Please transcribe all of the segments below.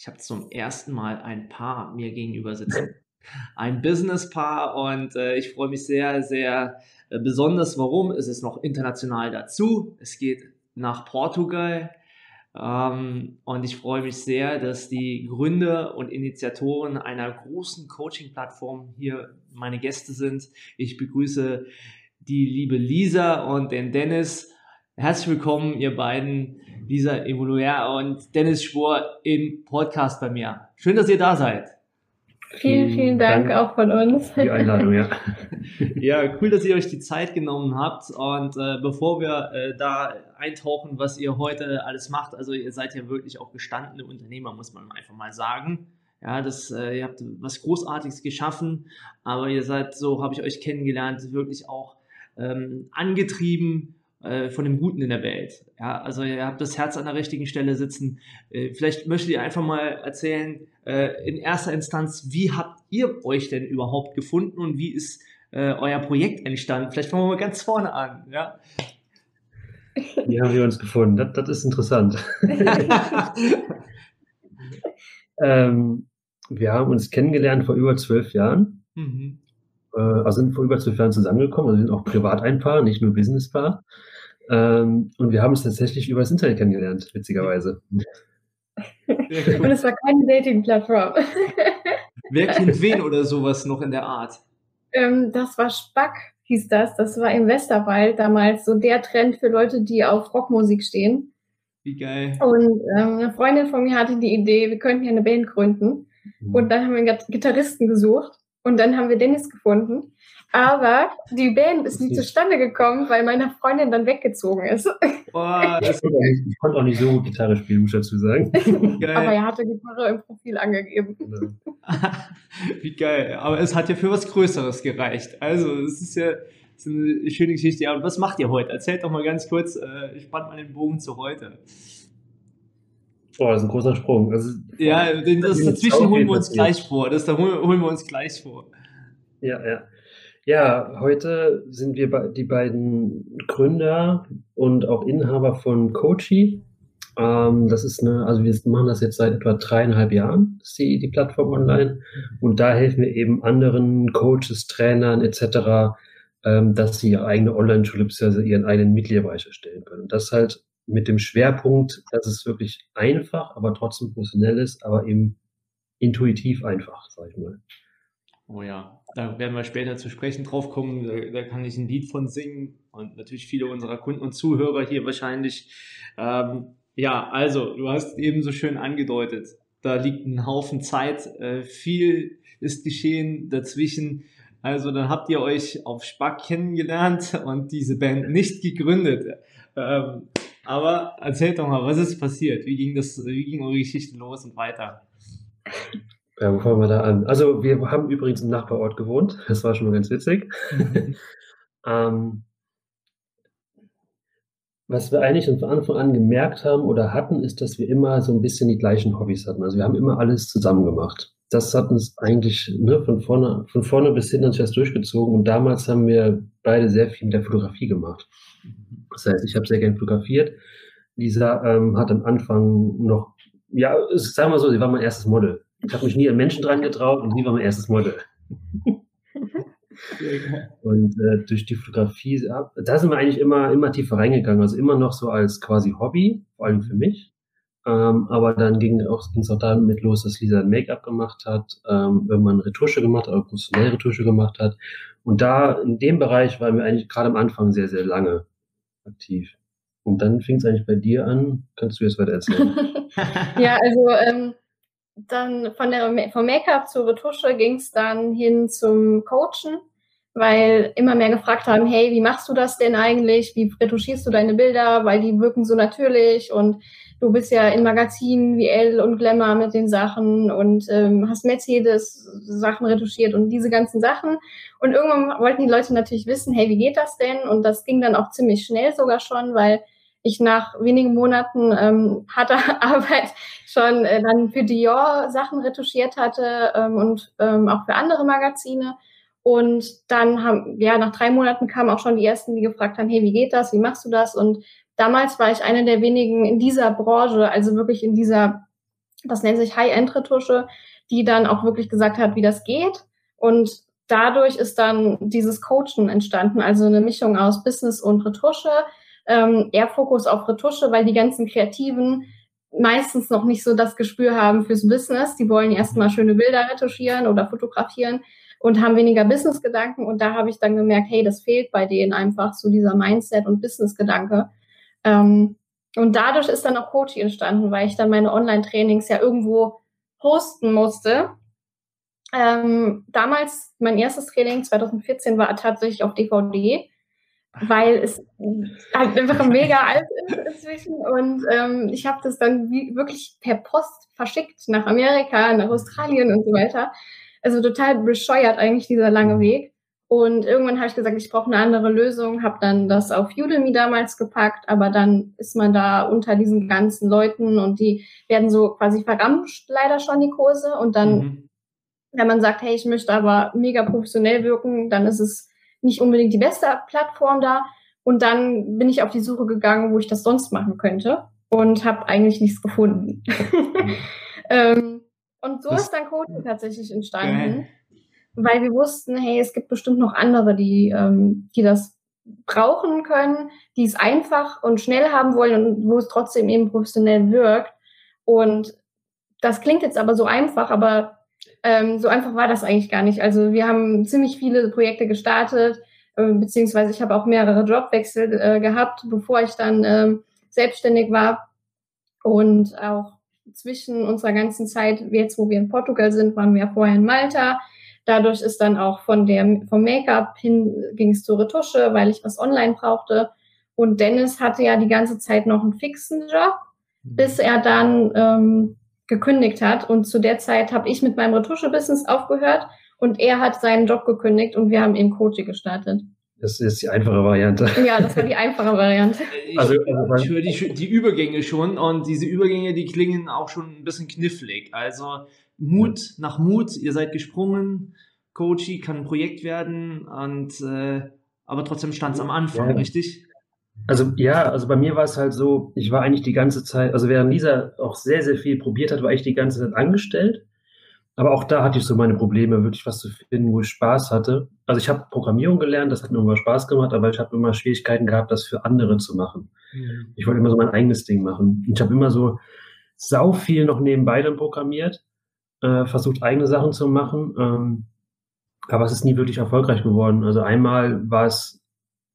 Ich habe zum ersten Mal ein Paar mir gegenüber sitzen. Ein Business-Paar und äh, ich freue mich sehr, sehr äh, besonders. Warum? Es ist noch international dazu. Es geht nach Portugal. Ähm, und ich freue mich sehr, dass die Gründer und Initiatoren einer großen Coaching-Plattform hier meine Gäste sind. Ich begrüße die liebe Lisa und den Dennis. Herzlich willkommen, ihr beiden, Lisa Evoluer und Dennis Schwor im Podcast bei mir. Schön, dass ihr da seid. Vielen, vielen Dank, Dank auch von uns. Die Einladung, ja. ja, cool, dass ihr euch die Zeit genommen habt. Und äh, bevor wir äh, da eintauchen, was ihr heute alles macht, also ihr seid ja wirklich auch gestandene Unternehmer, muss man einfach mal sagen. Ja, das, äh, ihr habt was Großartiges geschaffen, aber ihr seid, so habe ich euch kennengelernt, wirklich auch ähm, angetrieben äh, von dem Guten in der Welt. Ja, also ihr habt das Herz an der richtigen Stelle sitzen. Äh, vielleicht möchtet ihr einfach mal erzählen, äh, in erster Instanz, wie habt ihr euch denn überhaupt gefunden und wie ist äh, euer Projekt entstanden? Vielleicht fangen wir mal ganz vorne an. Ja? Wie haben wir uns gefunden? Das, das ist interessant. ähm, wir haben uns kennengelernt vor über zwölf Jahren. Mhm. Äh, also sind vor über zwölf Jahren zusammengekommen. Also wir sind auch privat ein Paar, nicht nur Business-Paar. Ähm, und wir haben es tatsächlich über das Internet kennengelernt, witzigerweise. und es war keine Dating-Plattform. Wer kennt wen oder sowas noch in der Art? Ähm, das war Spack, hieß das. Das war im Westerwald damals so der Trend für Leute, die auf Rockmusik stehen. Wie geil. Und ähm, eine Freundin von mir hatte die Idee, wir könnten ja eine Band gründen. Mhm. Und dann haben wir einen Gitarristen gesucht. Und dann haben wir Dennis gefunden. Aber die Band ist nie zustande gekommen, weil meine Freundin dann weggezogen ist. Boah, ich konnte auch nicht so gut Gitarre spielen, muss ich dazu sagen. Geil. Aber er hatte Gitarre im Profil angegeben. Wie geil. Aber es hat ja für was Größeres gereicht. Also, es ist ja das ist eine schöne Geschichte. Ja, und was macht ihr heute? Erzählt doch mal ganz kurz, äh, spannt mal den Bogen zu heute. Boah, das ist ein großer Sprung. Also, ja, das dazwischen holen wir uns gleich vor. Das da holen wir uns gleich vor. Ja, ja. Ja, heute sind wir die beiden Gründer und auch Inhaber von Coachy. Ähm, das ist eine, also wir machen das jetzt seit etwa dreieinhalb Jahren, die, die Plattform online. Und da helfen wir eben anderen Coaches, Trainern etc., ähm, dass sie ihre eigene Online-Schule bzw. ihren eigenen Mitgliederbereich erstellen können. Und das halt mit dem Schwerpunkt, dass es wirklich einfach, aber trotzdem professionell ist, aber eben intuitiv einfach, sag ich mal. Oh ja, da werden wir später zu sprechen drauf kommen. Da, da, kann ich ein Lied von singen und natürlich viele unserer Kunden und Zuhörer hier wahrscheinlich. Ähm, ja, also du hast eben so schön angedeutet, da liegt ein Haufen Zeit, äh, viel ist geschehen dazwischen. Also dann habt ihr euch auf Spack kennengelernt und diese Band nicht gegründet. Ähm, aber erzählt doch mal, was ist passiert? Wie ging das, wie ging eure Geschichte los und weiter? Ja, wo fangen wir da an? Also wir haben übrigens im Nachbarort gewohnt. Das war schon mal ganz witzig. ähm, was wir eigentlich von Anfang an gemerkt haben oder hatten, ist, dass wir immer so ein bisschen die gleichen Hobbys hatten. Also wir haben immer alles zusammen gemacht. Das hat uns eigentlich ne, von, vorne, von vorne bis hin das durchgezogen. Und damals haben wir beide sehr viel mit der Fotografie gemacht. Das heißt, ich habe sehr gern fotografiert. Lisa ähm, hat am Anfang noch, ja, sagen wir so, sie war mein erstes Model. Ich habe mich nie an Menschen dran getraut und sie war mein erstes Model. und äh, durch die Fotografie, da sind wir eigentlich immer, immer tiefer reingegangen. Also immer noch so als quasi Hobby, vor allem für mich. Ähm, aber dann ging es auch, auch damit los, dass Lisa ein Make-up gemacht hat, ähm, irgendwann Retusche gemacht hat, oder professionelle Retusche gemacht hat. Und da, in dem Bereich waren wir eigentlich gerade am Anfang sehr, sehr lange aktiv. Und dann fing es eigentlich bei dir an. Kannst du jetzt weiter erzählen? ja, also ähm, dann von der, vom Make-up zur Retusche ging es dann hin zum Coachen, weil immer mehr gefragt haben, hey, wie machst du das denn eigentlich? Wie retuschierst du deine Bilder? Weil die wirken so natürlich und du bist ja in Magazinen wie Elle und Glamour mit den Sachen und ähm, hast Mercedes Sachen retuschiert und diese ganzen Sachen. Und irgendwann wollten die Leute natürlich wissen, hey, wie geht das denn? Und das ging dann auch ziemlich schnell sogar schon, weil ich nach wenigen Monaten ähm, harter Arbeit schon äh, dann für Dior Sachen retuschiert hatte ähm, und ähm, auch für andere Magazine. Und dann haben, ja, nach drei Monaten kamen auch schon die ersten, die gefragt haben, hey, wie geht das? Wie machst du das? Und damals war ich eine der wenigen in dieser Branche, also wirklich in dieser, das nennt sich High-End-Retusche, die dann auch wirklich gesagt hat, wie das geht. Und dadurch ist dann dieses Coachen entstanden, also eine Mischung aus Business und Retusche, ähm, eher Fokus auf Retusche, weil die ganzen Kreativen meistens noch nicht so das Gespür haben fürs Business. Die wollen erstmal schöne Bilder retuschieren oder fotografieren und haben weniger Business-Gedanken. Und da habe ich dann gemerkt, hey, das fehlt bei denen einfach so dieser Mindset und Business-Gedanke. Ähm, und dadurch ist dann auch Coaching entstanden, weil ich dann meine Online-Trainings ja irgendwo hosten musste. Ähm, damals, mein erstes Training 2014 war tatsächlich auf DVD weil es halt einfach mega alt ist inzwischen. Und ähm, ich habe das dann wie, wirklich per Post verschickt nach Amerika, nach Australien und so weiter. Also total bescheuert eigentlich dieser lange Weg. Und irgendwann habe ich gesagt, ich brauche eine andere Lösung, habe dann das auf Udemy damals gepackt, aber dann ist man da unter diesen ganzen Leuten und die werden so quasi verramscht leider schon die Kurse. Und dann, mhm. wenn man sagt, hey, ich möchte aber mega professionell wirken, dann ist es nicht unbedingt die beste Plattform da. Und dann bin ich auf die Suche gegangen, wo ich das sonst machen könnte und habe eigentlich nichts gefunden. ähm, und so das ist dann Coaching tatsächlich entstanden, geil. weil wir wussten, hey, es gibt bestimmt noch andere, die, ähm, die das brauchen können, die es einfach und schnell haben wollen und wo es trotzdem eben professionell wirkt. Und das klingt jetzt aber so einfach, aber ähm, so einfach war das eigentlich gar nicht. Also wir haben ziemlich viele Projekte gestartet, äh, beziehungsweise ich habe auch mehrere Jobwechsel äh, gehabt, bevor ich dann äh, selbstständig war. Und auch zwischen unserer ganzen Zeit, jetzt wo wir in Portugal sind, waren wir vorher in Malta. Dadurch ist dann auch von der, vom Make-up hin ging es zur Retusche, weil ich was online brauchte. Und Dennis hatte ja die ganze Zeit noch einen fixen Job, bis er dann ähm, gekündigt hat. Und zu der Zeit habe ich mit meinem Retusche-Business aufgehört und er hat seinen Job gekündigt und wir haben eben Coaching gestartet. Das ist die einfache Variante. Ja, das war die einfache Variante. Ich, also, also ich höre die, die Übergänge schon und diese Übergänge, die klingen auch schon ein bisschen knifflig. Also Mut ja. nach Mut, ihr seid gesprungen, Coachy kann ein Projekt werden und äh, aber trotzdem stand es am Anfang, ja. richtig? Also ja, also bei mir war es halt so, ich war eigentlich die ganze Zeit, also während Lisa auch sehr, sehr viel probiert hat, war ich die ganze Zeit angestellt. Aber auch da hatte ich so meine Probleme, wirklich was zu finden, wo ich Spaß hatte. Also ich habe Programmierung gelernt, das hat mir immer Spaß gemacht, aber ich habe immer Schwierigkeiten gehabt, das für andere zu machen. Mhm. Ich wollte immer so mein eigenes Ding machen. Und ich habe immer so sau viel noch nebenbei dann programmiert, äh, versucht eigene Sachen zu machen. Ähm, aber es ist nie wirklich erfolgreich geworden. Also einmal war es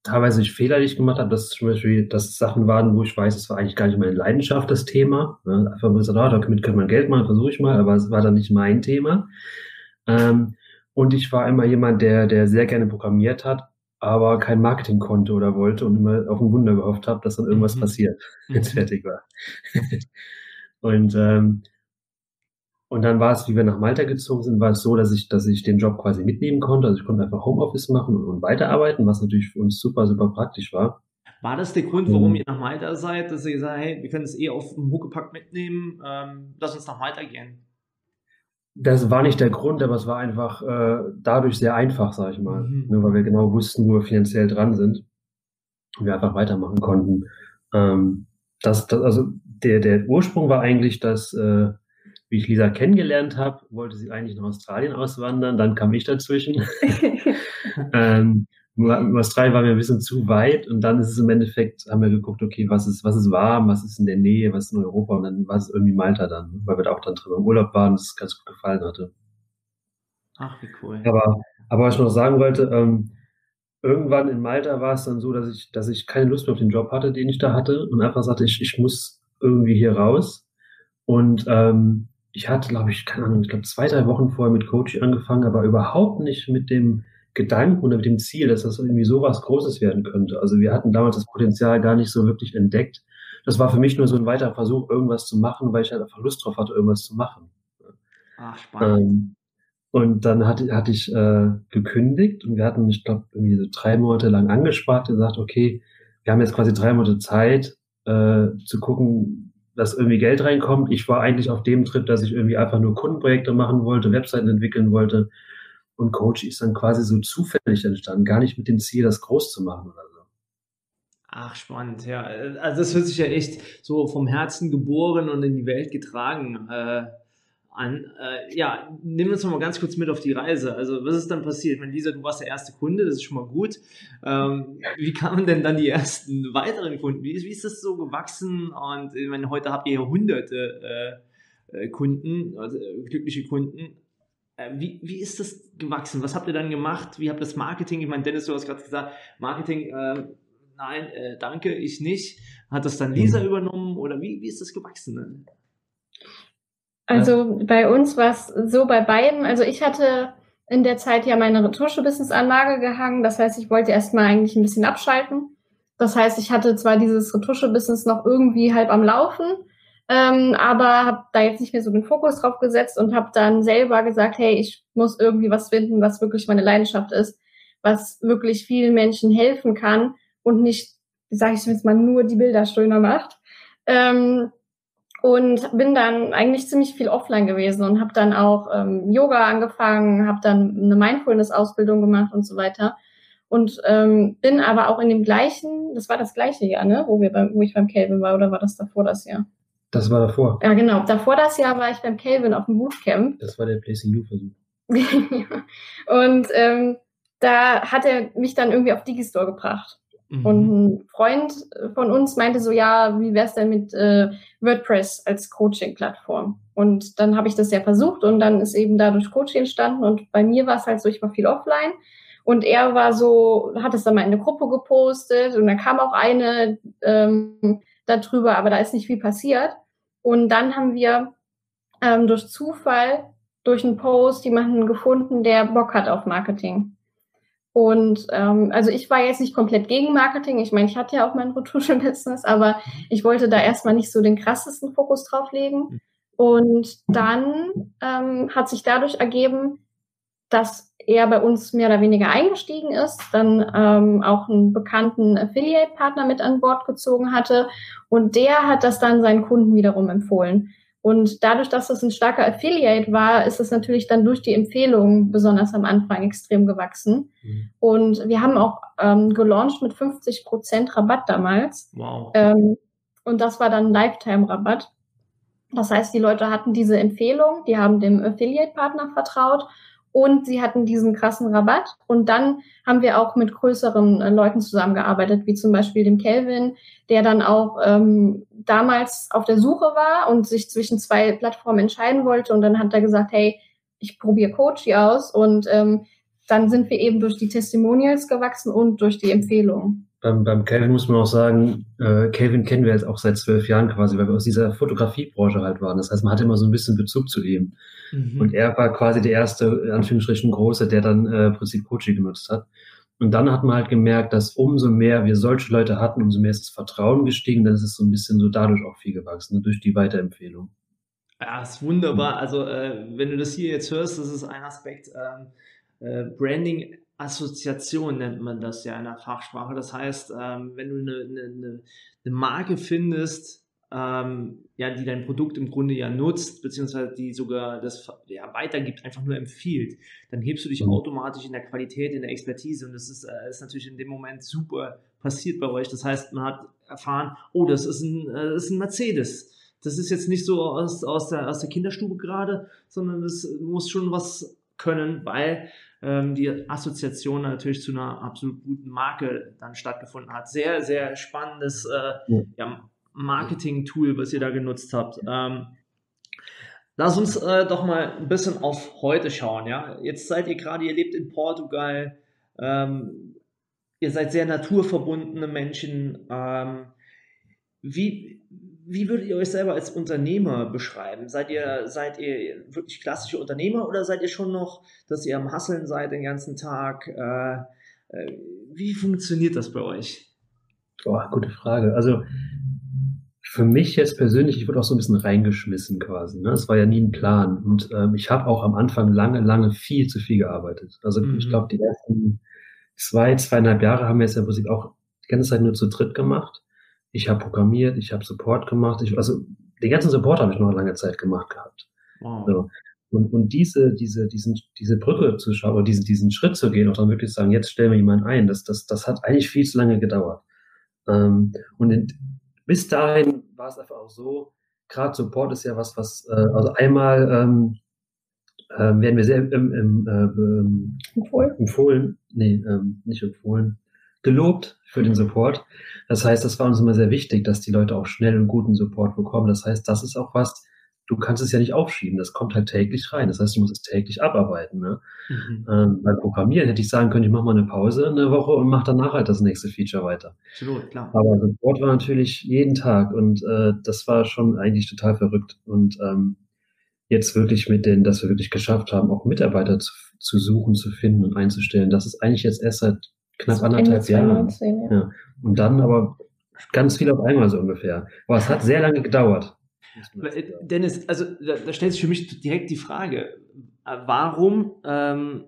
teilweise ich Fehler, die ich gemacht habe, dass zum Beispiel dass Sachen waren, wo ich weiß, es war eigentlich gar nicht meine Leidenschaft, das Thema. Ne? Einfach gesagt, ah, damit kann man Geld machen, versuche ich mal, aber es war dann nicht mein Thema. Ähm, und ich war immer jemand, der, der sehr gerne programmiert hat, aber kein Marketing konnte oder wollte und immer auf ein Wunder gehofft habe, dass dann irgendwas mhm. passiert, wenn es mhm. fertig war. und ähm, und dann war es, wie wir nach Malta gezogen sind, war es so, dass ich, dass ich den Job quasi mitnehmen konnte. Also ich konnte einfach Homeoffice machen und, und weiterarbeiten, was natürlich für uns super, super praktisch war. War das der Grund, warum mhm. ihr nach Malta seid, dass ihr gesagt habt, hey, wir können es eh auf dem Huckepack mitnehmen, ähm, lass uns nach Malta gehen? Das war nicht der Grund, aber es war einfach äh, dadurch sehr einfach, sag ich mal. Mhm. Ne, weil wir genau wussten, wo wir finanziell dran sind und wir einfach weitermachen konnten. Ähm, das, das, also der, der Ursprung war eigentlich, dass äh, wie ich Lisa kennengelernt habe, wollte sie eigentlich nach Australien auswandern, dann kam ich dazwischen. ähm, Australien war mir ein bisschen zu weit und dann ist es im Endeffekt, haben wir geguckt, okay, was ist, was ist warm, was ist in der Nähe, was ist in Europa und dann war es irgendwie Malta dann, weil wir da auch dann drüber im Urlaub waren und es ganz gut gefallen hatte. Ach, wie cool. Aber, aber was ich noch sagen wollte, ähm, irgendwann in Malta war es dann so, dass ich, dass ich keine Lust mehr auf den Job hatte, den ich da hatte und einfach sagte, ich, ich muss irgendwie hier raus. Und ähm, ich hatte, glaube ich, keine Ahnung, ich glaube zwei, drei Wochen vorher mit Coaching angefangen, aber überhaupt nicht mit dem Gedanken oder mit dem Ziel, dass das irgendwie sowas Großes werden könnte. Also wir hatten damals das Potenzial gar nicht so wirklich entdeckt. das war für mich nur so ein weiterer Versuch, irgendwas zu machen, weil ich halt einfach Lust drauf hatte, irgendwas zu machen. Ach, spannend. Ähm, und dann hatte, hatte ich äh, gekündigt und wir hatten, ich glaube, irgendwie so drei Monate lang angespart und gesagt, okay, wir haben jetzt quasi drei Monate Zeit äh, zu gucken, dass irgendwie Geld reinkommt. Ich war eigentlich auf dem Trip, dass ich irgendwie einfach nur Kundenprojekte machen wollte, Webseiten entwickeln wollte. Und Coach ist dann quasi so zufällig entstanden, gar nicht mit dem Ziel, das groß zu machen oder so. Ach, spannend, ja. Also das hört sich ja echt so vom Herzen geboren und in die Welt getragen äh, an. Äh, ja, nimm uns mal ganz kurz mit auf die Reise. Also, was ist dann passiert? Ich meine, Lisa, du warst der erste Kunde, das ist schon mal gut. Ähm, wie kamen denn dann die ersten weiteren Kunden? Wie, wie ist das so gewachsen? Und ich meine, heute habt ihr ja hunderte äh, äh Kunden, also äh, glückliche Kunden. Äh, wie, wie ist das gewachsen? Was habt ihr dann gemacht? Wie habt ihr das Marketing? Ich meine, Dennis, du hast gerade gesagt, Marketing, äh, nein, danke, ich nicht. Hat das dann Lisa mhm. übernommen oder wie, wie ist das gewachsen? Also bei uns war es so bei beiden. Also ich hatte in der Zeit ja meine Retusche-Business-Anlage gehangen. Das heißt, ich wollte erstmal eigentlich ein bisschen abschalten. Das heißt, ich hatte zwar dieses Retusche-Business noch irgendwie halb am Laufen, ähm, aber habe da jetzt nicht mehr so den Fokus drauf gesetzt und habe dann selber gesagt, hey, ich muss irgendwie was finden, was wirklich meine Leidenschaft ist, was wirklich vielen Menschen helfen kann und nicht, sage ich jetzt mal, nur die Bilder schöner macht. Ähm, und bin dann eigentlich ziemlich viel offline gewesen und habe dann auch ähm, Yoga angefangen, habe dann eine Mindfulness-Ausbildung gemacht und so weiter und ähm, bin aber auch in dem gleichen, das war das gleiche Jahr, ne, wo wir beim, wo ich beim Calvin war oder war das davor das Jahr? Das war davor. Ja, genau. Davor das Jahr war ich beim Calvin auf dem Bootcamp. Das war der Placing You Versuch. und ähm, da hat er mich dann irgendwie auf Digistore gebracht. Mhm. Und ein Freund von uns meinte so, ja, wie wär's denn mit äh, WordPress als Coaching-Plattform? Und dann habe ich das ja versucht und dann ist eben dadurch Coaching entstanden und bei mir war es halt so, ich war viel offline und er war so, hat es dann mal in eine Gruppe gepostet und dann kam auch eine ähm, darüber, aber da ist nicht viel passiert. Und dann haben wir ähm, durch Zufall, durch einen Post jemanden gefunden, der Bock hat auf Marketing. Und ähm, also ich war jetzt nicht komplett gegen Marketing. Ich meine, ich hatte ja auch mein Retuschen-Business, aber ich wollte da erstmal nicht so den krassesten Fokus drauf legen. Und dann ähm, hat sich dadurch ergeben, dass er bei uns mehr oder weniger eingestiegen ist, dann ähm, auch einen bekannten Affiliate-Partner mit an Bord gezogen hatte und der hat das dann seinen Kunden wiederum empfohlen. Und dadurch, dass das ein starker Affiliate war, ist es natürlich dann durch die Empfehlungen besonders am Anfang extrem gewachsen. Mhm. Und wir haben auch ähm, gelauncht mit 50 Prozent Rabatt damals. Wow. Ähm, und das war dann Lifetime-Rabatt. Das heißt, die Leute hatten diese Empfehlung, die haben dem Affiliate-Partner vertraut und sie hatten diesen krassen Rabatt. Und dann haben wir auch mit größeren äh, Leuten zusammengearbeitet, wie zum Beispiel dem Kelvin, der dann auch ähm, damals auf der Suche war und sich zwischen zwei Plattformen entscheiden wollte. Und dann hat er gesagt, hey, ich probiere Coachy aus. Und ähm, dann sind wir eben durch die Testimonials gewachsen und durch die Empfehlungen beim, beim Calvin muss man auch sagen, äh, Calvin kennen wir jetzt auch seit zwölf Jahren quasi, weil wir aus dieser Fotografiebranche halt waren. Das heißt, man hatte immer so ein bisschen Bezug zu ihm. Mhm. Und er war quasi der erste, in Anführungsstrichen große, der dann äh, Prinzip Coaching genutzt hat. Und dann hat man halt gemerkt, dass umso mehr wir solche Leute hatten, umso mehr ist das Vertrauen gestiegen, dann ist es so ein bisschen so dadurch auch viel gewachsen, durch die Weiterempfehlung. Ja, ist wunderbar. Also, äh, wenn du das hier jetzt hörst, das ist ein Aspekt. Ähm, äh, Branding Assoziation nennt man das ja in der Fachsprache. Das heißt, ähm, wenn du eine, eine, eine Marke findest, ähm, ja, die dein Produkt im Grunde ja nutzt, beziehungsweise die sogar das ja, weitergibt, einfach nur empfiehlt, dann hebst du dich mhm. automatisch in der Qualität, in der Expertise und das ist, äh, ist natürlich in dem Moment super passiert bei euch. Das heißt, man hat erfahren, oh, das ist ein, äh, das ist ein Mercedes. Das ist jetzt nicht so aus, aus, der, aus der Kinderstube gerade, sondern das muss schon was können, weil ähm, die Assoziation natürlich zu einer absolut guten Marke dann stattgefunden hat. Sehr, sehr spannendes äh, ja. Marketing-Tool, was ihr da genutzt habt. Ähm, lass uns äh, doch mal ein bisschen auf heute schauen. Ja? Jetzt seid ihr gerade, ihr lebt in Portugal, ähm, ihr seid sehr naturverbundene Menschen. Ähm, wie, wie würdet ihr euch selber als Unternehmer beschreiben? Seid ihr, seid ihr wirklich klassische Unternehmer oder seid ihr schon noch, dass ihr am Hasseln seid den ganzen Tag? Äh, äh, wie funktioniert das bei euch? Oh, gute Frage. Also für mich jetzt persönlich, ich wurde auch so ein bisschen reingeschmissen quasi. Ne? Das war ja nie ein Plan. Und ähm, ich habe auch am Anfang lange, lange viel zu viel gearbeitet. Also mhm. ich glaube, die ersten zwei, zweieinhalb Jahre haben wir jetzt ja Musik auch die ganze Zeit nur zu dritt gemacht. Ich habe programmiert, ich habe Support gemacht. Ich, also den ganzen Support habe ich noch eine lange Zeit gemacht gehabt. Wow. So. Und, und diese, diese, diesen, diese Brücke zu schauen, oder diesen, diesen Schritt zu gehen und dann wirklich sagen, jetzt stellen wir jemanden ein, das, das, das hat eigentlich viel zu lange gedauert. Ähm, und in, bis dahin war es einfach auch so, gerade Support ist ja was, was, äh, also einmal ähm, äh, werden wir sehr im, im, äh, empfohlen. empfohlen, nee, ähm, nicht empfohlen, gelobt für den Support. Das heißt, das war uns immer sehr wichtig, dass die Leute auch schnell und guten Support bekommen. Das heißt, das ist auch was, du kannst es ja nicht aufschieben, das kommt halt täglich rein. Das heißt, du musst es täglich abarbeiten. Ne? Mhm. Ähm, beim Programmieren hätte ich sagen können, ich mache mal eine Pause eine Woche und mache danach halt das nächste Feature weiter. Absolut, klar. Aber Support war natürlich jeden Tag und äh, das war schon eigentlich total verrückt. Und ähm, jetzt wirklich mit denen, dass wir wirklich geschafft haben, auch Mitarbeiter zu, zu suchen, zu finden und einzustellen, das ist eigentlich jetzt erst seit knapp anderthalb Jahren. ja. ja. Und dann aber ganz viel auf einmal so ungefähr. Aber es hat sehr lange gedauert. Äh, Dennis, also da, da, stellt sich für mich direkt die Frage, äh, warum ähm,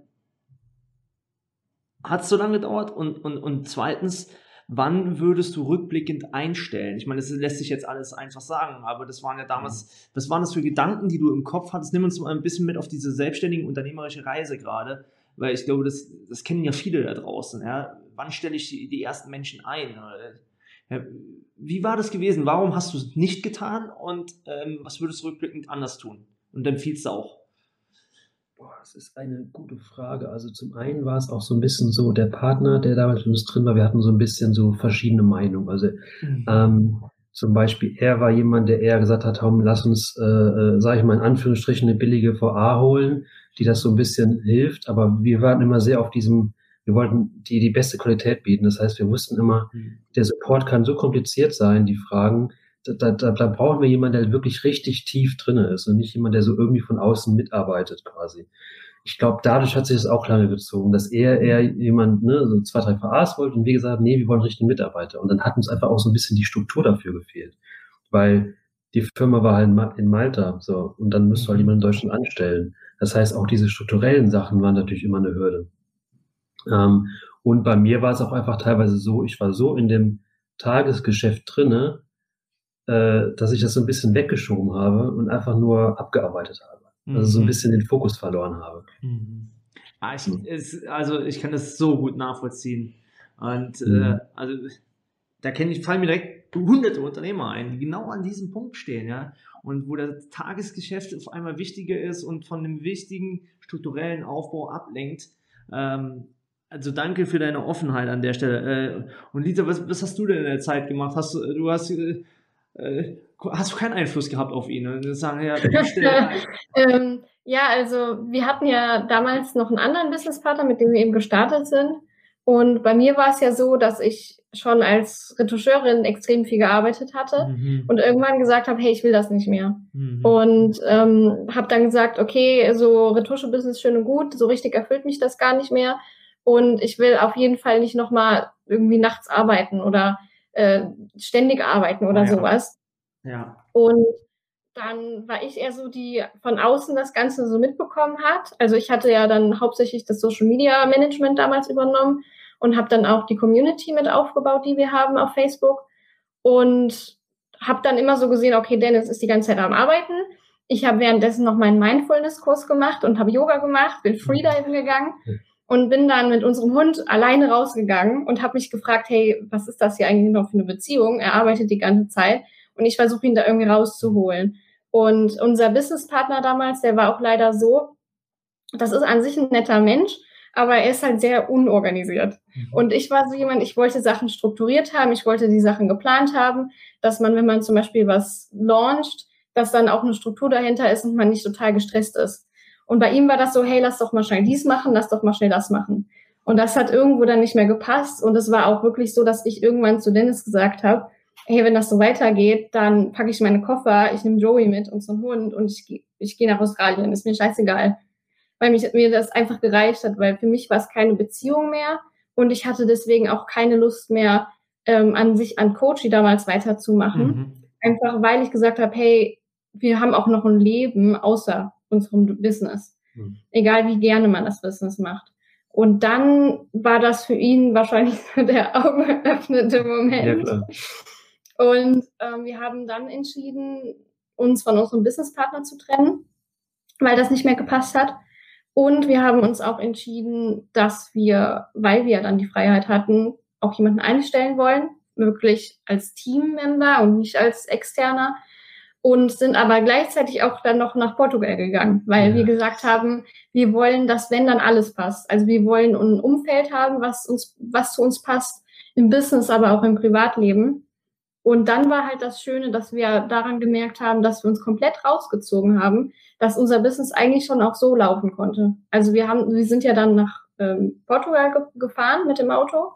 hat es so lange gedauert? Und, und, und zweitens, wann würdest du rückblickend einstellen? Ich meine, das lässt sich jetzt alles einfach sagen, aber das waren ja damals, mhm. was waren das für Gedanken, die du im Kopf hattest? Nimm uns mal ein bisschen mit auf diese selbstständige unternehmerische Reise gerade, weil ich glaube, das, das kennen ja viele da draußen. Ja? Wann stelle ich die, die ersten Menschen ein? Wie war das gewesen? Warum hast du es nicht getan und ähm, was würdest du rückblickend anders tun? Und empfiehlst du auch? Boah, das ist eine gute Frage. Also zum einen war es auch so ein bisschen so, der Partner, der damals mit uns drin war, wir hatten so ein bisschen so verschiedene Meinungen. Also mhm. ähm, zum Beispiel, er war jemand, der eher gesagt hat, Tom, lass uns, äh, äh, sage ich mal in Anführungsstrichen, eine billige VA holen, die das so ein bisschen hilft. Aber wir waren immer sehr auf diesem wir wollten die, die beste Qualität bieten. Das heißt, wir wussten immer, mhm. der Support kann so kompliziert sein, die Fragen, da, da, da brauchen wir jemanden, der wirklich richtig tief drinne ist und nicht jemand, der so irgendwie von außen mitarbeitet quasi. Ich glaube, dadurch hat sich das auch lange gezogen, dass er eher jemand, ne, so zwei, drei VAs wollte und wir gesagt haben, nee, wir wollen richtigen Mitarbeiter. Und dann hat uns einfach auch so ein bisschen die Struktur dafür gefehlt. Weil die Firma war halt in Malta, so, und dann müsste halt mhm. jemand in Deutschland anstellen. Das heißt, auch diese strukturellen Sachen waren natürlich immer eine Hürde. Ähm, und bei mir war es auch einfach teilweise so, ich war so in dem Tagesgeschäft drinne, äh, dass ich das so ein bisschen weggeschoben habe und einfach nur abgearbeitet habe. Mhm. Also so ein mhm. bisschen den Fokus verloren habe. Mhm. Ja, ich, es, also ich kann das so gut nachvollziehen. Und mhm. äh, also da kenne ich, fallen mir direkt hunderte Unternehmer ein, die genau an diesem Punkt stehen, ja. Und wo das Tagesgeschäft auf einmal wichtiger ist und von dem wichtigen strukturellen Aufbau ablenkt. Ähm, also danke für deine Offenheit an der Stelle. Äh, und Lisa, was, was hast du denn in der Zeit gemacht? Hast du hast äh, äh, hast du keinen Einfluss gehabt auf ihn? Und sagen, ja, ähm, ja, also wir hatten ja damals noch einen anderen Businesspartner, mit dem wir eben gestartet sind. Und bei mir war es ja so, dass ich schon als Retoucheurin extrem viel gearbeitet hatte mhm. und irgendwann gesagt habe, hey, ich will das nicht mehr. Mhm. Und ähm, habe dann gesagt, okay, so Retusche-Business schön und gut, so richtig erfüllt mich das gar nicht mehr. Und ich will auf jeden Fall nicht nochmal irgendwie nachts arbeiten oder äh, ständig arbeiten oder ja. sowas. Ja. Und dann war ich eher so, die von außen das Ganze so mitbekommen hat. Also ich hatte ja dann hauptsächlich das Social Media Management damals übernommen und habe dann auch die Community mit aufgebaut, die wir haben auf Facebook. Und habe dann immer so gesehen, okay, Dennis ist die ganze Zeit am Arbeiten. Ich habe währenddessen noch meinen Mindfulness-Kurs gemacht und habe Yoga gemacht, bin Freediven gegangen und bin dann mit unserem Hund alleine rausgegangen und habe mich gefragt, hey, was ist das hier eigentlich noch für eine Beziehung? Er arbeitet die ganze Zeit und ich versuche ihn da irgendwie rauszuholen. Und unser Businesspartner damals, der war auch leider so, das ist an sich ein netter Mensch, aber er ist halt sehr unorganisiert. Mhm. Und ich war so jemand, ich wollte Sachen strukturiert haben, ich wollte die Sachen geplant haben, dass man, wenn man zum Beispiel was launcht, dass dann auch eine Struktur dahinter ist und man nicht total gestresst ist. Und bei ihm war das so, hey, lass doch mal schnell dies machen, lass doch mal schnell das machen. Und das hat irgendwo dann nicht mehr gepasst. Und es war auch wirklich so, dass ich irgendwann zu Dennis gesagt habe, hey, wenn das so weitergeht, dann packe ich meine Koffer, ich nehme Joey mit und so einen Hund und ich, ich gehe nach Australien. Ist mir scheißegal. Weil mich, mir das einfach gereicht hat, weil für mich war es keine Beziehung mehr und ich hatte deswegen auch keine Lust mehr, ähm, an sich an Coachy damals weiterzumachen. Mhm Einfach weil ich gesagt habe, hey, wir haben auch noch ein Leben außer unserem Business. Mhm. Egal wie gerne man das Business macht. Und dann war das für ihn wahrscheinlich der augenöffnende Moment. Ja, und ähm, wir haben dann entschieden, uns von unserem Businesspartner zu trennen, weil das nicht mehr gepasst hat. Und wir haben uns auch entschieden, dass wir, weil wir dann die Freiheit hatten, auch jemanden einstellen wollen, wirklich als Teammember und nicht als externer. Und sind aber gleichzeitig auch dann noch nach Portugal gegangen, weil ja. wir gesagt haben, wir wollen, dass wenn dann alles passt. Also wir wollen ein Umfeld haben, was uns, was zu uns passt, im Business, aber auch im Privatleben. Und dann war halt das Schöne, dass wir daran gemerkt haben, dass wir uns komplett rausgezogen haben, dass unser Business eigentlich schon auch so laufen konnte. Also wir haben, wir sind ja dann nach ähm, Portugal ge gefahren mit dem Auto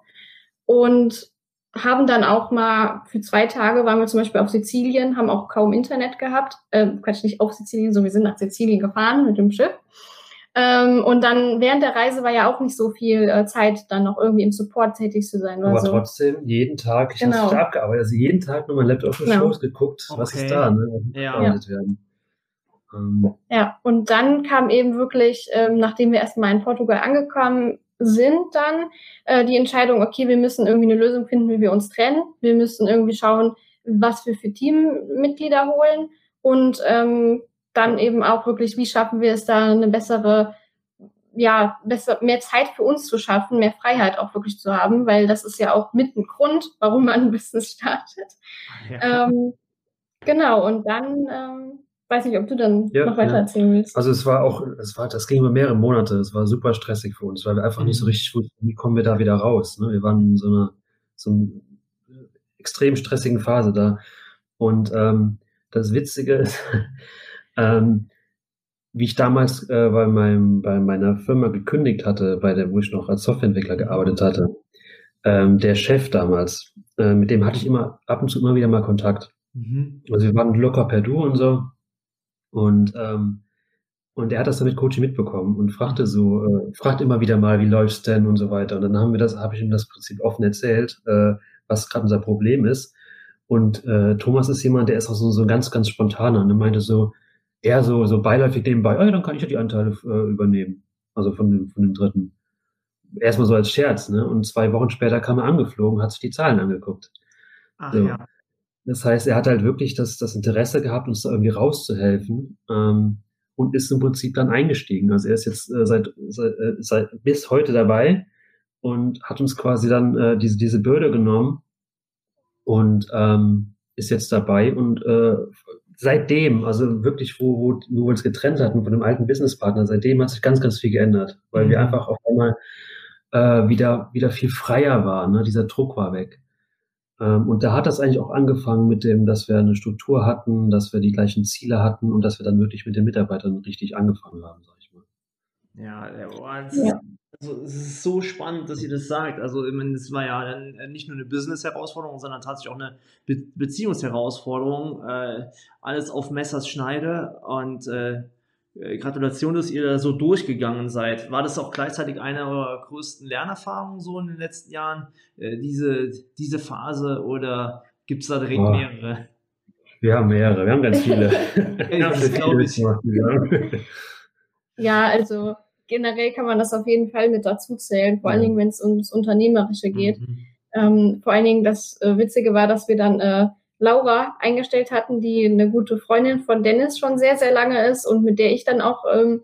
und haben dann auch mal für zwei Tage waren wir zum Beispiel auf Sizilien, haben auch kaum Internet gehabt. Äh, Quatsch, nicht auf Sizilien, so wir sind nach Sizilien gefahren mit dem Schiff ähm, und dann während der Reise war ja auch nicht so viel äh, Zeit, dann noch irgendwie im Support tätig zu sein. Aber so. trotzdem, jeden Tag, ich genau. habe abgearbeitet, also jeden Tag nur mein Laptop auf genau. Shows geguckt, okay. was ist da, ne? Ja. Werden. Ähm. ja, und dann kam eben wirklich, ähm, nachdem wir erstmal in Portugal angekommen sind, dann äh, die Entscheidung, okay, wir müssen irgendwie eine Lösung finden, wie wir uns trennen. Wir müssen irgendwie schauen, was wir für Teammitglieder holen. Und ähm, dann eben auch wirklich, wie schaffen wir es da eine bessere, ja, besser, mehr Zeit für uns zu schaffen, mehr Freiheit auch wirklich zu haben, weil das ist ja auch mit ein Grund, warum man ein Business startet. Ja. Ähm, genau, und dann ähm, weiß ich, ob du dann ja, noch weiter ja. erzählen willst. Also es war auch, es war, das ging über mehrere Monate, es war super stressig für uns, weil wir einfach mhm. nicht so mhm. richtig wussten, wie kommen wir da wieder raus. Ne? Wir waren in so einer so einer extrem stressigen Phase da. Und ähm, das Witzige ist, Ähm, wie ich damals äh, bei, meinem, bei meiner Firma gekündigt hatte, bei der, wo ich noch als Softwareentwickler gearbeitet hatte, ähm, der Chef damals, äh, mit dem hatte ich immer ab und zu immer wieder mal Kontakt. Mhm. Also wir waren locker per Du und so. Und, ähm, und er hat das dann mit Coaching mitbekommen und fragte so, äh, fragt immer wieder mal, wie läuft's denn und so weiter. Und dann haben wir das, habe ich ihm das Prinzip offen erzählt, äh, was gerade unser Problem ist. Und äh, Thomas ist jemand, der ist auch so, so ganz, ganz spontaner und er meinte so, eher so, so beiläufig nebenbei, oh, ja, dann kann ich ja die Anteile äh, übernehmen. Also von dem, von dem dritten. Erstmal so als Scherz, ne? Und zwei Wochen später kam er angeflogen, hat sich die Zahlen angeguckt. Ach, so. ja. Das heißt, er hat halt wirklich das, das Interesse gehabt, uns da irgendwie rauszuhelfen ähm, und ist im Prinzip dann eingestiegen. Also er ist jetzt äh, seit, seit, äh, seit bis heute dabei und hat uns quasi dann äh, diese, diese Bürde genommen und ähm, ist jetzt dabei und äh, seitdem, also wirklich, wo, wo, wo wir uns getrennt hatten von dem alten Businesspartner, seitdem hat sich ganz, ganz viel geändert, weil mhm. wir einfach auf einmal äh, wieder, wieder viel freier waren. Ne? Dieser Druck war weg. Ähm, und da hat das eigentlich auch angefangen mit dem, dass wir eine Struktur hatten, dass wir die gleichen Ziele hatten und dass wir dann wirklich mit den Mitarbeitern richtig angefangen haben, sag ich mal. Ja, der ja. Also es ist so spannend, dass ihr das sagt. Also ich meine, es war ja äh, nicht nur eine Business-Herausforderung, sondern tatsächlich auch eine Be Beziehungsherausforderung. Äh, alles auf Messers Schneide und äh, äh, Gratulation, dass ihr da so durchgegangen seid. War das auch gleichzeitig eine eurer größten Lernerfahrungen so in den letzten Jahren, äh, diese, diese Phase oder gibt es da direkt oh. mehrere? Wir haben mehrere, wir haben ganz viele. ja, das glaube ich. Ja, also generell kann man das auf jeden Fall mit dazu zählen, vor allen Dingen, wenn es ums Unternehmerische geht. Mhm. Ähm, vor allen Dingen das äh, Witzige war, dass wir dann äh, Laura eingestellt hatten, die eine gute Freundin von Dennis schon sehr, sehr lange ist und mit der ich dann auch ähm,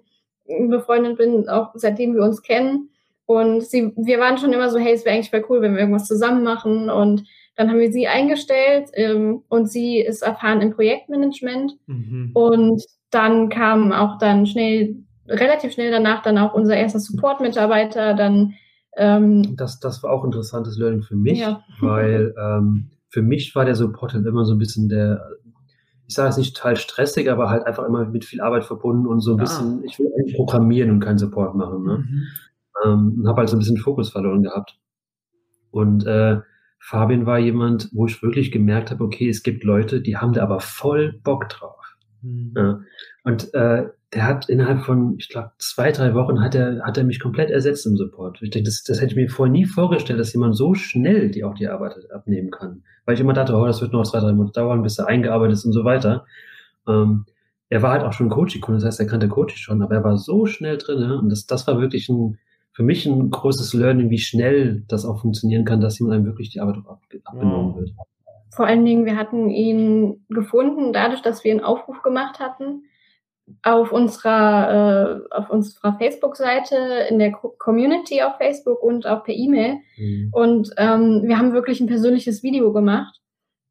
befreundet bin, auch seitdem wir uns kennen. Und sie, wir waren schon immer so, hey, es wäre eigentlich voll cool, wenn wir irgendwas zusammen machen. Und dann haben wir sie eingestellt ähm, und sie ist erfahren im Projektmanagement. Mhm. Und dann kam auch dann schnell relativ schnell danach dann auch unser erster Support-Mitarbeiter, dann ähm, das, das war auch ein interessantes Learning für mich, ja. weil ähm, für mich war der Support halt immer so ein bisschen der, ich sage es nicht total stressig, aber halt einfach immer mit viel Arbeit verbunden und so ein ah. bisschen, ich will eigentlich programmieren und keinen Support machen. Ne? Mhm. Ähm, und habe halt so ein bisschen Fokus verloren gehabt. Und äh, Fabian war jemand, wo ich wirklich gemerkt habe, okay, es gibt Leute, die haben da aber voll Bock drauf. Mhm. Ja. Und äh, der hat innerhalb von, ich glaube, zwei, drei Wochen hat er, hat er mich komplett ersetzt im Support. Ich denke, das, das hätte ich mir vorher nie vorgestellt, dass jemand so schnell die auch die Arbeit abnehmen kann. Weil ich immer dachte, oh, das wird noch zwei, drei Monate dauern, bis er eingearbeitet ist und so weiter. Ähm, er war halt auch schon Coaching-Kunde, das heißt, er kannte Coaching schon, aber er war so schnell drin. Ne? Und das, das war wirklich ein, für mich ein großes Learning, wie schnell das auch funktionieren kann, dass jemand einem wirklich die Arbeit auch ab, abgenommen wow. Vor allen Dingen, wir hatten ihn gefunden, dadurch, dass wir einen Aufruf gemacht hatten auf unserer, äh, auf unserer Facebook-Seite, in der Community auf Facebook und auch per E-Mail. Mhm. Und ähm, wir haben wirklich ein persönliches Video gemacht.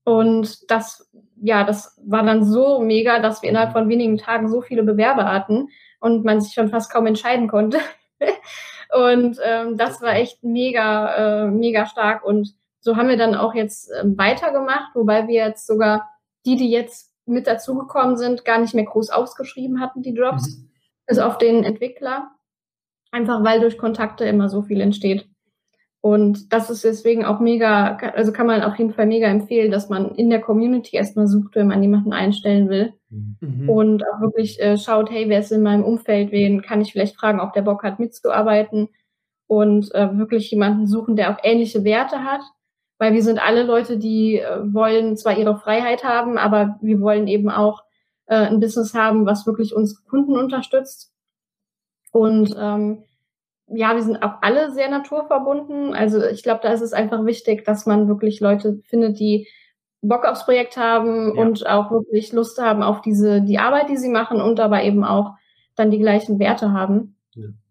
Und das, ja, das war dann so mega, dass wir innerhalb von wenigen Tagen so viele Bewerber hatten und man sich schon fast kaum entscheiden konnte. und ähm, das war echt mega, äh, mega stark. Und so haben wir dann auch jetzt äh, weitergemacht, wobei wir jetzt sogar die, die jetzt mit dazugekommen sind, gar nicht mehr groß ausgeschrieben hatten, die Jobs, mhm. also auf den Entwickler. Einfach weil durch Kontakte immer so viel entsteht. Und das ist deswegen auch mega, also kann man auf jeden Fall mega empfehlen, dass man in der Community erstmal sucht, wenn man jemanden einstellen will. Mhm. Und auch wirklich äh, schaut, hey, wer ist in meinem Umfeld, wen kann ich vielleicht fragen, ob der Bock hat mitzuarbeiten. Und äh, wirklich jemanden suchen, der auch ähnliche Werte hat weil wir sind alle Leute, die äh, wollen zwar ihre Freiheit haben, aber wir wollen eben auch äh, ein Business haben, was wirklich unsere Kunden unterstützt. Und ähm, ja, wir sind auch alle sehr naturverbunden. Also ich glaube, da ist es einfach wichtig, dass man wirklich Leute findet, die Bock aufs Projekt haben ja. und auch wirklich Lust haben auf diese die Arbeit, die sie machen und aber eben auch dann die gleichen Werte haben.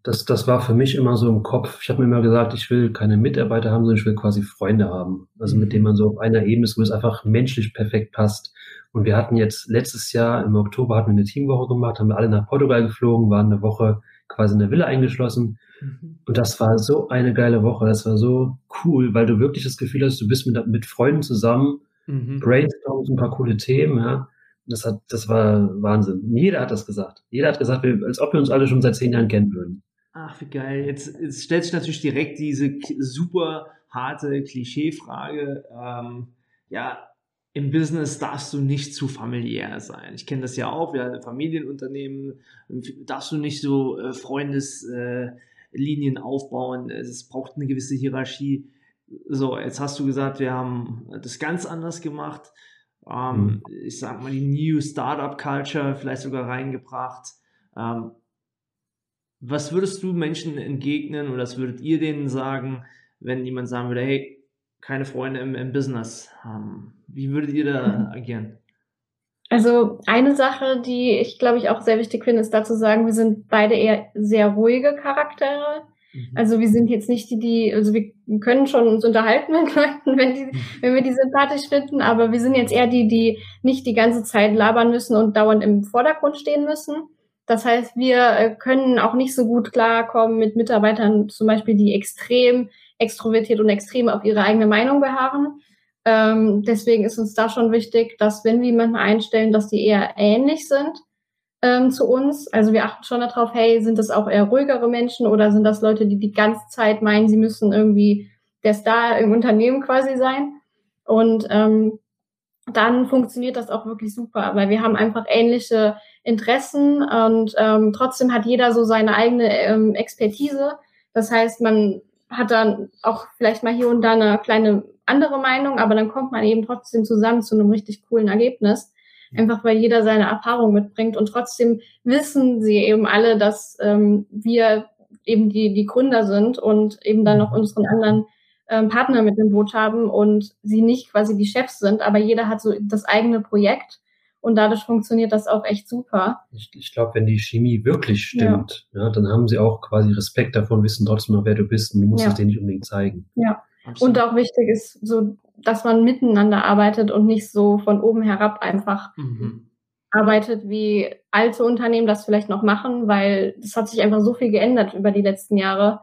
Das, das war für mich immer so im Kopf. Ich habe mir immer gesagt, ich will keine Mitarbeiter haben, sondern ich will quasi Freunde haben. Also mit denen man so auf einer Ebene ist, wo es einfach menschlich perfekt passt. Und wir hatten jetzt letztes Jahr im Oktober hatten wir eine Teamwoche gemacht, haben wir alle nach Portugal geflogen, waren eine Woche quasi in der Villa eingeschlossen. Mhm. Und das war so eine geile Woche. Das war so cool, weil du wirklich das Gefühl hast, du bist mit, mit Freunden zusammen, mhm. brainstormst ein paar coole Themen, ja. Das hat, das war Wahnsinn. Jeder hat das gesagt. Jeder hat gesagt, als ob wir uns alle schon seit zehn Jahren kennen würden. Ach, wie geil. Jetzt, jetzt stellt sich natürlich direkt diese super harte Klischeefrage. Ähm, ja, im Business darfst du nicht zu familiär sein. Ich kenne das ja auch, wir haben Familienunternehmen, darfst du nicht so äh, Freundeslinien äh, aufbauen. Es braucht eine gewisse Hierarchie. So, jetzt hast du gesagt, wir haben das ganz anders gemacht ähm, mhm. ich sag mal, die New Startup Culture vielleicht sogar reingebracht. Ähm, was würdest du Menschen entgegnen oder was würdet ihr denen sagen, wenn jemand sagen würde, hey, keine Freunde im, im Business haben? Wie würdet ihr da mhm. agieren? Also eine Sache, die ich glaube ich auch sehr wichtig finde, ist dazu sagen, wir sind beide eher sehr ruhige Charaktere. Mhm. Also wir sind jetzt nicht die, die, also wir können schon uns unterhalten mit Leuten, wenn, die, wenn wir die sympathisch finden, aber wir sind jetzt eher die, die nicht die ganze Zeit labern müssen und dauernd im Vordergrund stehen müssen. Das heißt, wir äh, können auch nicht so gut klarkommen mit Mitarbeitern, zum Beispiel, die extrem extrovertiert und extrem auf ihre eigene Meinung beharren. Ähm, deswegen ist uns da schon wichtig, dass wenn wir jemanden einstellen, dass die eher ähnlich sind ähm, zu uns. Also wir achten schon darauf, hey, sind das auch eher ruhigere Menschen oder sind das Leute, die die ganze Zeit meinen, sie müssen irgendwie der Star im Unternehmen quasi sein? Und ähm, dann funktioniert das auch wirklich super, weil wir haben einfach ähnliche Interessen und ähm, trotzdem hat jeder so seine eigene ähm, Expertise. Das heißt, man hat dann auch vielleicht mal hier und da eine kleine andere Meinung, aber dann kommt man eben trotzdem zusammen zu einem richtig coolen Ergebnis. Einfach weil jeder seine Erfahrung mitbringt und trotzdem wissen sie eben alle, dass ähm, wir eben die, die Gründer sind und eben dann noch unseren anderen ähm, Partner mit dem Boot haben und sie nicht quasi die Chefs sind, aber jeder hat so das eigene Projekt und dadurch funktioniert das auch echt super. Ich, ich glaube, wenn die Chemie wirklich stimmt, ja. ja. dann haben sie auch quasi Respekt davon, wissen trotzdem noch, wer du bist und du musst ja. es denen nicht unbedingt zeigen. Ja. Absolut. Und auch wichtig ist so dass man miteinander arbeitet und nicht so von oben herab einfach mhm. arbeitet, wie alte Unternehmen das vielleicht noch machen, weil es hat sich einfach so viel geändert über die letzten Jahre.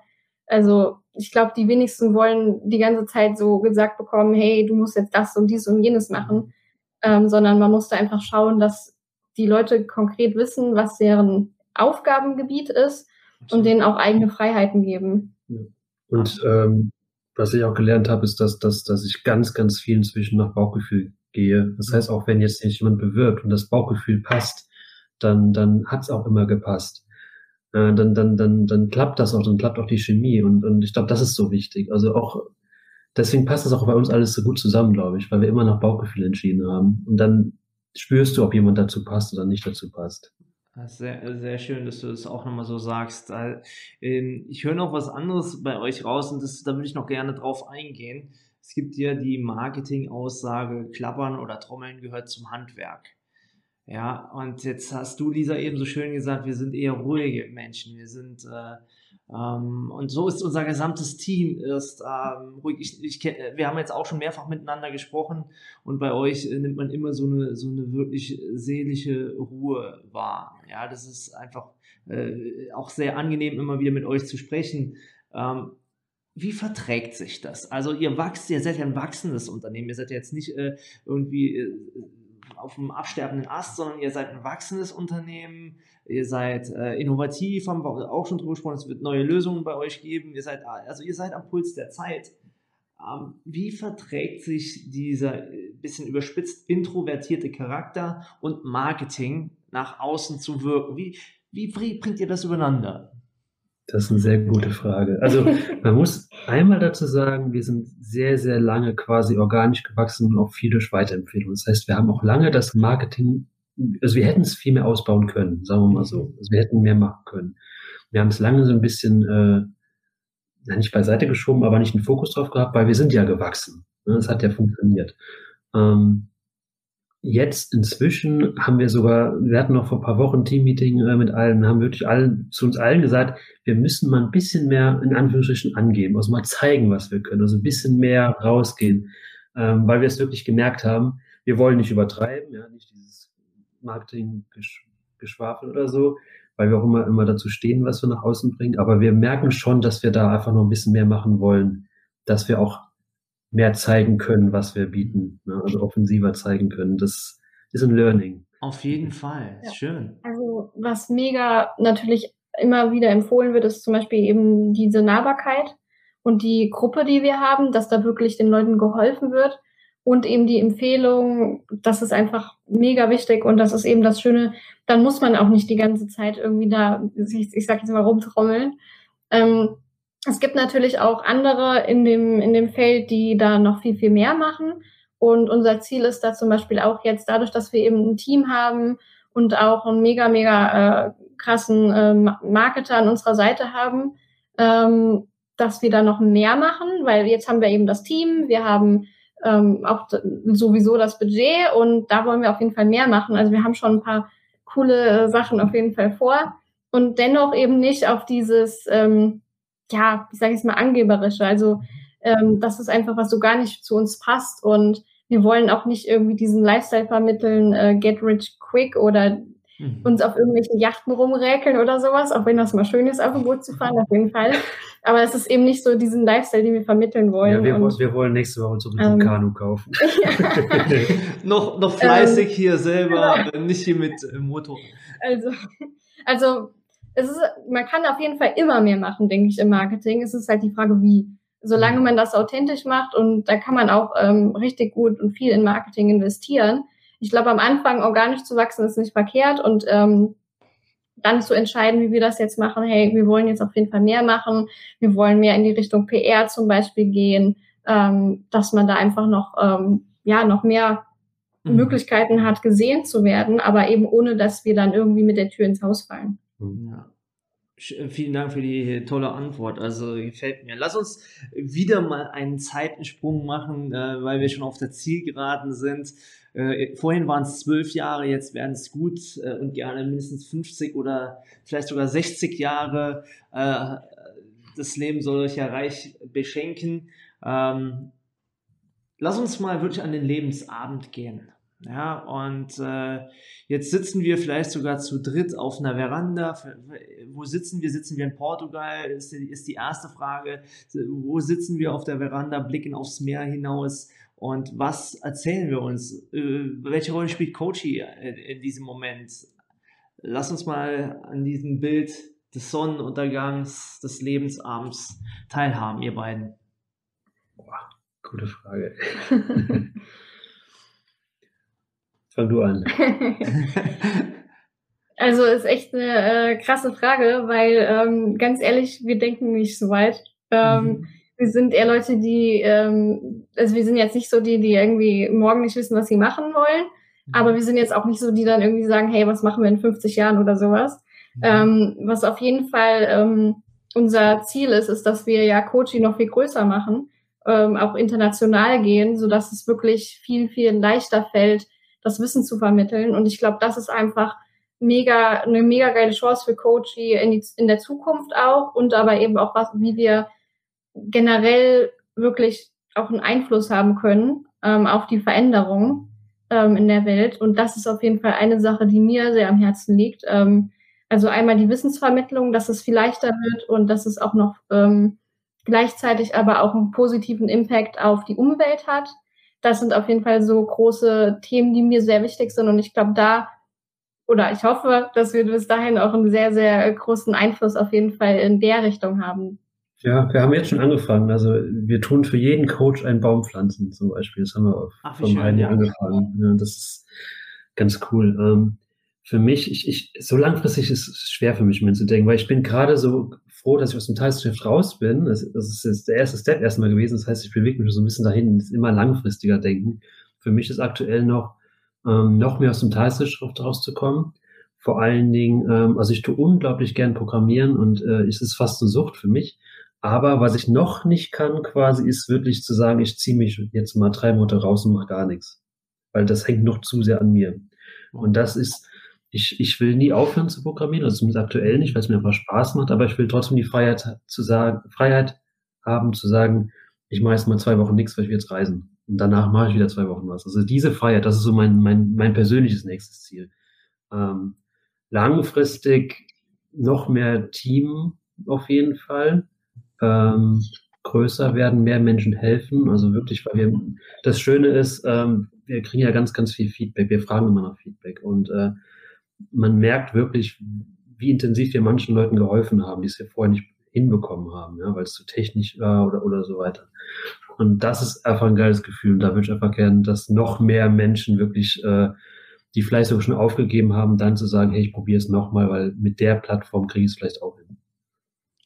Also ich glaube, die wenigsten wollen die ganze Zeit so gesagt bekommen, hey, du musst jetzt das und dies und jenes machen, ähm, sondern man muss da einfach schauen, dass die Leute konkret wissen, was deren Aufgabengebiet ist und denen auch eigene Freiheiten geben. Und ähm, was ich auch gelernt habe, ist, dass, dass, dass ich ganz, ganz viel inzwischen nach Bauchgefühl gehe. Das heißt, auch wenn jetzt jemand bewirbt und das Bauchgefühl passt, dann, dann hat es auch immer gepasst. Äh, dann, dann, dann, dann klappt das auch, dann klappt auch die Chemie. Und, und ich glaube, das ist so wichtig. Also auch, deswegen passt das auch bei uns alles so gut zusammen, glaube ich, weil wir immer nach Bauchgefühl entschieden haben. Und dann spürst du, ob jemand dazu passt oder nicht dazu passt. Sehr, sehr schön, dass du das auch nochmal so sagst. Ähm, ich höre noch was anderes bei euch raus und das, da würde ich noch gerne drauf eingehen. Es gibt ja die Marketing-Aussage, Klappern oder Trommeln gehört zum Handwerk. Ja, und jetzt hast du, Lisa, eben so schön gesagt, wir sind eher ruhige Menschen. Wir sind, äh, ähm, und so ist unser gesamtes Team ist ähm, ruhig. Ich, ich, wir haben jetzt auch schon mehrfach miteinander gesprochen und bei euch äh, nimmt man immer so eine, so eine wirklich seelische Ruhe wahr. Ja, das ist einfach äh, auch sehr angenehm, immer wieder mit euch zu sprechen. Ähm, wie verträgt sich das? Also ihr wachst, ihr seid ja ein wachsendes Unternehmen, ihr seid ja jetzt nicht äh, irgendwie äh, auf dem absterbenden Ast, sondern ihr seid ein wachsendes Unternehmen, ihr seid äh, innovativ, haben wir auch schon drüber gesprochen, es wird neue Lösungen bei euch geben, ihr seid, also ihr seid am Puls der Zeit. Ähm, wie verträgt sich dieser äh, bisschen überspitzt introvertierte Charakter und Marketing nach außen zu wirken? Wie, wie bringt ihr das übereinander? Das ist eine sehr gute Frage. Also man muss einmal dazu sagen, wir sind sehr, sehr lange quasi organisch gewachsen und auch viel durch Weiterempfehlungen. Das heißt, wir haben auch lange das Marketing, also wir hätten es viel mehr ausbauen können, sagen wir mal so. Also wir hätten mehr machen können. Wir haben es lange so ein bisschen äh, nicht beiseite geschoben, aber nicht einen Fokus drauf gehabt, weil wir sind ja gewachsen. Das hat ja funktioniert. Ähm, Jetzt inzwischen haben wir sogar, wir hatten noch vor ein paar Wochen ein Teammeeting äh, mit allen, haben wirklich allen, zu uns allen gesagt, wir müssen mal ein bisschen mehr in Anführungsstrichen angeben, also mal zeigen, was wir können, also ein bisschen mehr rausgehen, ähm, weil wir es wirklich gemerkt haben, wir wollen nicht übertreiben, ja, nicht dieses Marketing-Geschwafel oder so, weil wir auch immer, immer dazu stehen, was wir nach außen bringen, aber wir merken schon, dass wir da einfach noch ein bisschen mehr machen wollen, dass wir auch mehr zeigen können, was wir bieten, ne? also offensiver zeigen können. Das ist ein Learning. Auf jeden Fall, ja. schön. Also was mega natürlich immer wieder empfohlen wird, ist zum Beispiel eben diese Nahbarkeit und die Gruppe, die wir haben, dass da wirklich den Leuten geholfen wird und eben die Empfehlung, das ist einfach mega wichtig und das ist eben das Schöne, dann muss man auch nicht die ganze Zeit irgendwie da, ich, ich sag jetzt mal rumtrommeln. Ähm, es gibt natürlich auch andere in dem, in dem Feld, die da noch viel, viel mehr machen. Und unser Ziel ist da zum Beispiel auch jetzt, dadurch, dass wir eben ein Team haben und auch einen mega, mega äh, krassen äh, Marketer an unserer Seite haben, ähm, dass wir da noch mehr machen, weil jetzt haben wir eben das Team, wir haben ähm, auch sowieso das Budget und da wollen wir auf jeden Fall mehr machen. Also wir haben schon ein paar coole Sachen auf jeden Fall vor und dennoch eben nicht auf dieses ähm, ja, ich sage jetzt mal, angeberische. Also ähm, das ist einfach, was so gar nicht zu uns passt. Und wir wollen auch nicht irgendwie diesen Lifestyle vermitteln, äh, get rich quick oder mhm. uns auf irgendwelchen Yachten rumräkeln oder sowas, auch wenn das mal schön ist, auf dem Boot zu fahren, auf jeden Fall. Aber es ist eben nicht so diesen Lifestyle, den wir vermitteln wollen. Ja, wir, und, wir wollen nächste Woche uns ein ähm, Kanu kaufen. noch, noch fleißig ähm, hier selber, genau. nicht hier mit äh, Motor. Also, also es ist, man kann auf jeden Fall immer mehr machen, denke ich, im Marketing. Es ist halt die Frage, wie. Solange man das authentisch macht und da kann man auch ähm, richtig gut und viel in Marketing investieren. Ich glaube, am Anfang organisch zu wachsen ist nicht verkehrt und ähm, dann zu entscheiden, wie wir das jetzt machen. Hey, wir wollen jetzt auf jeden Fall mehr machen. Wir wollen mehr in die Richtung PR zum Beispiel gehen, ähm, dass man da einfach noch, ähm, ja, noch mehr mhm. Möglichkeiten hat, gesehen zu werden, aber eben ohne, dass wir dann irgendwie mit der Tür ins Haus fallen. Ja. Äh, vielen Dank für die tolle Antwort. Also gefällt mir. Lass uns wieder mal einen Zeitensprung machen, äh, weil wir schon auf der Zielgeraden sind. Äh, vorhin waren es zwölf Jahre, jetzt werden es gut äh, und gerne mindestens 50 oder vielleicht sogar 60 Jahre. Äh, das Leben soll euch ja reich beschenken. Ähm, lass uns mal wirklich an den Lebensabend gehen. Ja, und äh, jetzt sitzen wir vielleicht sogar zu dritt auf einer Veranda. Wo sitzen wir? Sitzen wir in Portugal? Ist die, ist die erste Frage. Wo sitzen wir auf der Veranda, blicken aufs Meer hinaus? Und was erzählen wir uns? Äh, welche Rolle spielt Coachy in, in diesem Moment? Lass uns mal an diesem Bild des Sonnenuntergangs, des Lebensabends teilhaben, ihr beiden. Boah, gute Frage. Fang du an. also ist echt eine äh, krasse Frage, weil ähm, ganz ehrlich, wir denken nicht so weit. Ähm, mhm. Wir sind eher Leute, die, ähm, also wir sind jetzt nicht so die, die irgendwie morgen nicht wissen, was sie machen wollen, mhm. aber wir sind jetzt auch nicht so, die dann irgendwie sagen, hey, was machen wir in 50 Jahren oder sowas. Mhm. Ähm, was auf jeden Fall ähm, unser Ziel ist, ist, dass wir ja Coaching noch viel größer machen, ähm, auch international gehen, so dass es wirklich viel, viel leichter fällt, das Wissen zu vermitteln. Und ich glaube, das ist einfach mega, eine mega geile Chance für Coachy in, in der Zukunft auch und aber eben auch was, wie wir generell wirklich auch einen Einfluss haben können ähm, auf die Veränderung ähm, in der Welt. Und das ist auf jeden Fall eine Sache, die mir sehr am Herzen liegt. Ähm, also einmal die Wissensvermittlung, dass es viel leichter wird und dass es auch noch ähm, gleichzeitig aber auch einen positiven Impact auf die Umwelt hat. Das sind auf jeden Fall so große Themen, die mir sehr wichtig sind. Und ich glaube, da oder ich hoffe, dass wir bis dahin auch einen sehr, sehr großen Einfluss auf jeden Fall in der Richtung haben. Ja, wir haben jetzt schon angefangen. Also wir tun für jeden Coach einen Baum pflanzen zum Beispiel. Das haben wir Ach, vom einen Jahr angefangen. Ja, das ist ganz cool. Ähm, für mich, ich, ich, so langfristig ist es schwer für mich, mir zu denken, weil ich bin gerade so froh, dass ich aus dem Tagesgeschäft raus bin. Das, das ist jetzt der erste Step erstmal gewesen. Das heißt, ich bewege mich so ein bisschen dahin, das immer langfristiger denken. Für mich ist aktuell noch, ähm, noch mehr aus dem Tagesgeschäft rauszukommen. Vor allen Dingen, ähm, also ich tue unglaublich gern programmieren und äh, es ist fast eine Sucht für mich. Aber was ich noch nicht kann, quasi, ist wirklich zu sagen, ich ziehe mich jetzt mal drei Monate raus und mache gar nichts. Weil das hängt noch zu sehr an mir. Und das ist, ich, ich will nie aufhören zu programmieren, also zumindest aktuell nicht, weil es mir einfach Spaß macht, aber ich will trotzdem die Freiheit zu sagen, Freiheit haben, zu sagen, ich mache jetzt mal zwei Wochen nichts, weil ich will jetzt reisen. Und danach mache ich wieder zwei Wochen was. Also diese Freiheit, das ist so mein, mein, mein persönliches nächstes Ziel. Ähm, langfristig noch mehr Team auf jeden Fall. Ähm, größer werden, mehr Menschen helfen. Also wirklich, weil wir, das Schöne ist, ähm, wir kriegen ja ganz, ganz viel Feedback. Wir fragen immer nach Feedback und äh, man merkt wirklich, wie intensiv wir manchen Leuten geholfen haben, die es ja vorher nicht hinbekommen haben, ja, weil es zu technisch war oder, oder so weiter. Und das ist einfach ein geiles Gefühl. Und da würde ich einfach gerne, dass noch mehr Menschen wirklich, äh, die sogar schon aufgegeben haben, dann zu sagen, hey, ich probiere es nochmal, weil mit der Plattform kriege ich es vielleicht auch hin.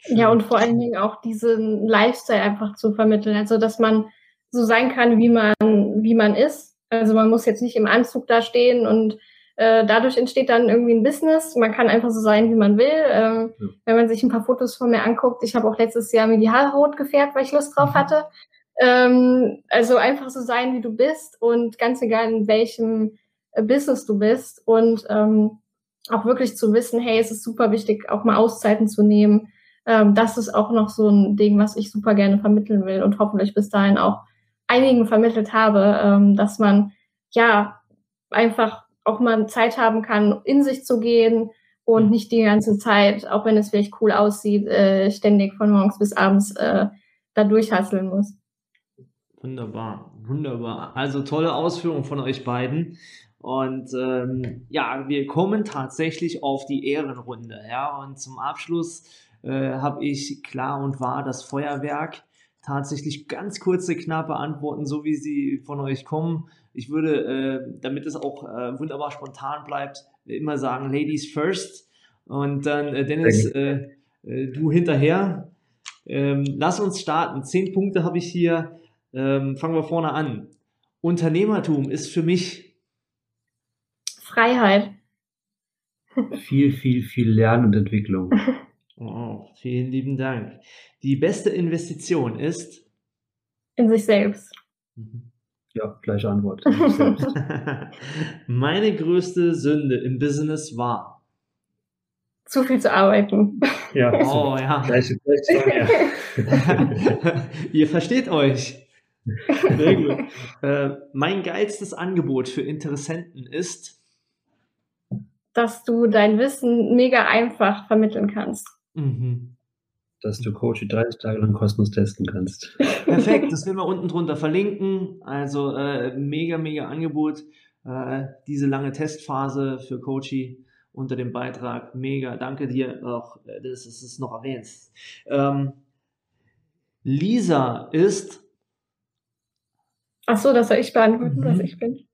Ja, und vor allen Dingen auch diesen Lifestyle einfach zu vermitteln. Also, dass man so sein kann, wie man, wie man ist. Also, man muss jetzt nicht im Anzug da stehen und äh, dadurch entsteht dann irgendwie ein Business. Man kann einfach so sein, wie man will. Ähm, ja. Wenn man sich ein paar Fotos von mir anguckt, ich habe auch letztes Jahr mir die Haare rot gefärbt, weil ich Lust drauf mhm. hatte. Ähm, also einfach so sein, wie du bist und ganz egal in welchem äh, Business du bist und ähm, auch wirklich zu wissen, hey, es ist super wichtig, auch mal Auszeiten zu nehmen. Ähm, das ist auch noch so ein Ding, was ich super gerne vermitteln will und hoffentlich bis dahin auch einigen vermittelt habe, ähm, dass man ja einfach auch mal Zeit haben kann, in sich zu gehen und mhm. nicht die ganze Zeit, auch wenn es vielleicht cool aussieht, äh, ständig von morgens bis abends äh, da durchhasseln muss. Wunderbar, wunderbar. Also tolle Ausführung von euch beiden. Und ähm, ja, wir kommen tatsächlich auf die Ehrenrunde. Ja, und zum Abschluss äh, habe ich klar und wahr das Feuerwerk tatsächlich ganz kurze, knappe Antworten, so wie sie von euch kommen. Ich würde, äh, damit es auch äh, wunderbar spontan bleibt, immer sagen, Ladies first. Und dann, äh, Dennis, äh, äh, du hinterher. Ähm, lass uns starten. Zehn Punkte habe ich hier. Ähm, fangen wir vorne an. Unternehmertum ist für mich Freiheit. viel, viel, viel Lernen und Entwicklung. Oh, vielen lieben Dank. Die beste Investition ist? In sich selbst. Mhm. Ja, gleiche Antwort. Meine größte Sünde im Business war? Zu viel zu arbeiten. Ja, oh, ja. Gleiche, gleiche ja. Ihr versteht euch. Sehr gut. Äh, mein geilstes Angebot für Interessenten ist? Dass du dein Wissen mega einfach vermitteln kannst. Mhm dass du Coach 30 Tage lang kostenlos testen kannst. Perfekt, das werden wir unten drunter verlinken. Also äh, mega, mega Angebot. Äh, diese lange Testphase für Coachy unter dem Beitrag. Mega, danke dir auch, dass du es noch erwähnst. Ähm, Lisa ist. Ach so, das soll ich beantworten, mhm. was ich bin.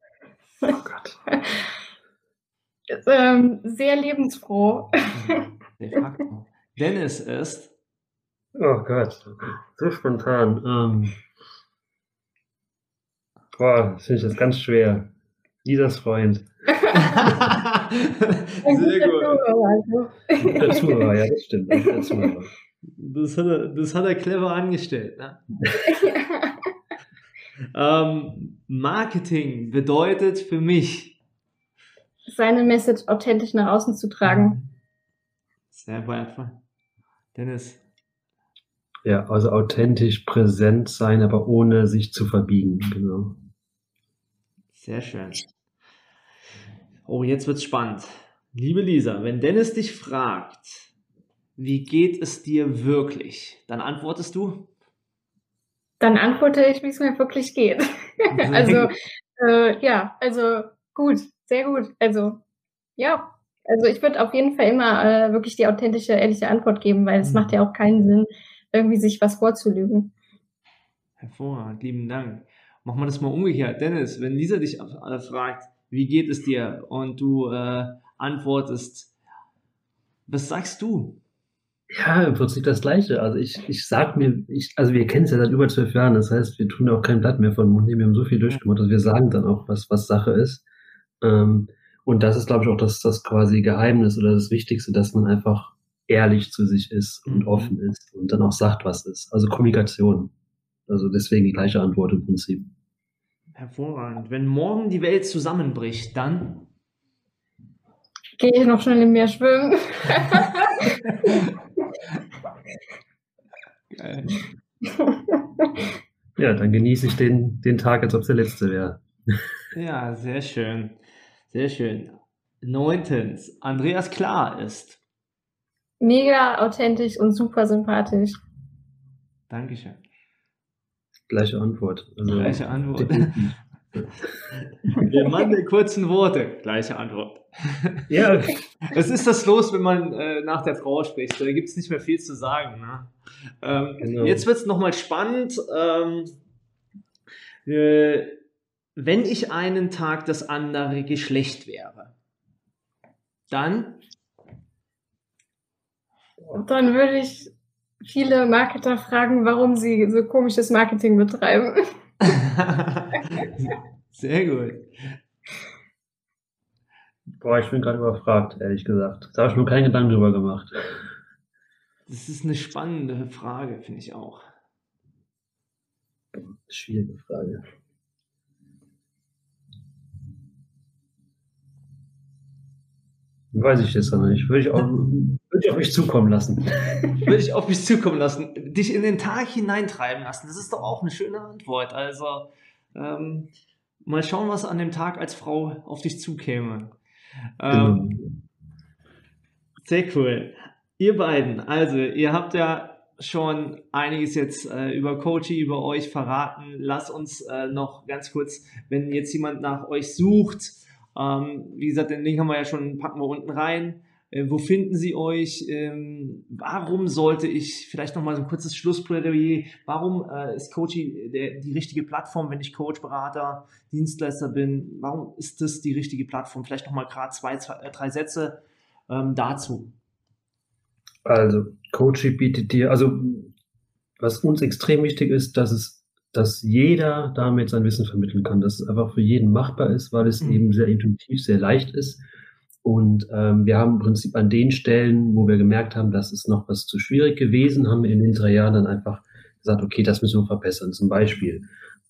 Oh Gott. ähm, sehr lebensfroh. De facto. Dennis ist. Oh Gott. So spontan. Ähm, boah, das finde ich jetzt ganz schwer. Lisas Freund. Sehr gut. Also. Guter Zuhörer, ja, das stimmt. Zuhörer. Das hat er, das hat er clever angestellt. Ne? Ähm, Marketing bedeutet für mich. Seine Message authentisch nach außen zu tragen. Sehr wertvoll. Dennis. Ja, also authentisch präsent sein, aber ohne sich zu verbiegen. Genau. Sehr schön. Oh, jetzt wird's spannend. Liebe Lisa, wenn Dennis dich fragt, wie geht es dir wirklich, dann antwortest du? Dann antworte ich, wie es mir wirklich geht. also, äh, ja, also gut, sehr gut. Also, ja, also ich würde auf jeden Fall immer äh, wirklich die authentische, ehrliche Antwort geben, weil es Mhm. macht ja auch keinen Sinn, irgendwie sich was vorzulügen. Hervorragend, lieben Dank. Machen wir das mal umgekehrt. Dennis, wenn Lisa dich fragt, wie geht es dir und du äh, antwortest, was sagst du? Ja, im Prinzip das Gleiche. Also ich, ich sag mir, ich, also wir kennen es ja seit über zwölf Jahren, das heißt, wir tun auch kein Blatt mehr von dem Mund wir haben so viel durchgemacht, dass wir sagen dann auch, was, was Sache ist. Ähm, und das ist, glaube ich, auch das, das quasi Geheimnis oder das Wichtigste, dass man einfach ehrlich zu sich ist und Mhm. offen ist und dann auch sagt, was ist. Also Kommunikation. Also deswegen die gleiche Antwort im Prinzip. Hervorragend. Wenn morgen die Welt zusammenbricht, dann Gehe ich noch schnell im Meer schwimmen. Geil. Ja, dann genieße ich den, den Tag, als ob es der letzte wäre. Ja, sehr schön. Sehr schön. Neuntens, Andreas Klar ist. Mega authentisch und super sympathisch. Dankeschön. Gleiche Antwort. Also, Gleiche Antwort. Der Mann der kurzen Worte. Gleiche Antwort. Ja, Was ist das los, wenn man äh, nach der Frau spricht? Da gibt es nicht mehr viel zu sagen. Ne? Ähm, Genau. Jetzt wird es nochmal spannend. Ähm, äh, wenn ich einen Tag das andere Geschlecht wäre, dann Dann würde ich viele Marketer fragen, warum sie so komisches Marketing betreiben. sehr gut. boah, ich bin gerade überfragt, ehrlich gesagt. Da habe ich mir keinen Gedanken drüber gemacht. Das ist eine spannende Frage, finde ich auch. Schwierige Frage. Weiß ich jetzt noch nicht. Würde ich, auch, würde ich auf mich zukommen lassen. Würde ich auf mich zukommen lassen. Dich in den Tag hineintreiben lassen. Das ist doch auch eine schöne Antwort. Also, ähm, mal schauen, was an dem Tag als Frau auf dich zukäme. Ähm, Sehr cool. Ihr beiden, also ihr habt ja schon einiges jetzt äh, über Coachy, über euch verraten. Lass uns äh, noch ganz kurz, wenn jetzt jemand nach euch sucht, ähm, wie gesagt, den Link haben wir ja schon, packen wir unten rein. Äh, wo finden sie euch? Ähm, warum sollte ich, vielleicht nochmal so ein kurzes Schlussplädoyer, warum äh, ist Coachy der, die richtige Plattform, wenn ich Coach, Berater, Dienstleister bin? Warum ist das die richtige Plattform? Vielleicht nochmal gerade zwei, zwei, äh, drei Sätze ähm, dazu. Also, Coachy bietet dir, also was uns extrem wichtig ist, dass es, dass jeder damit sein Wissen vermitteln kann, dass es einfach für jeden machbar ist, weil es Mhm. eben sehr intuitiv, sehr leicht ist. Und ähm, wir haben im Prinzip an den Stellen, wo wir gemerkt haben, das ist noch was zu schwierig gewesen, haben wir in den drei Jahren dann einfach gesagt, okay, das müssen wir verbessern. Zum Beispiel,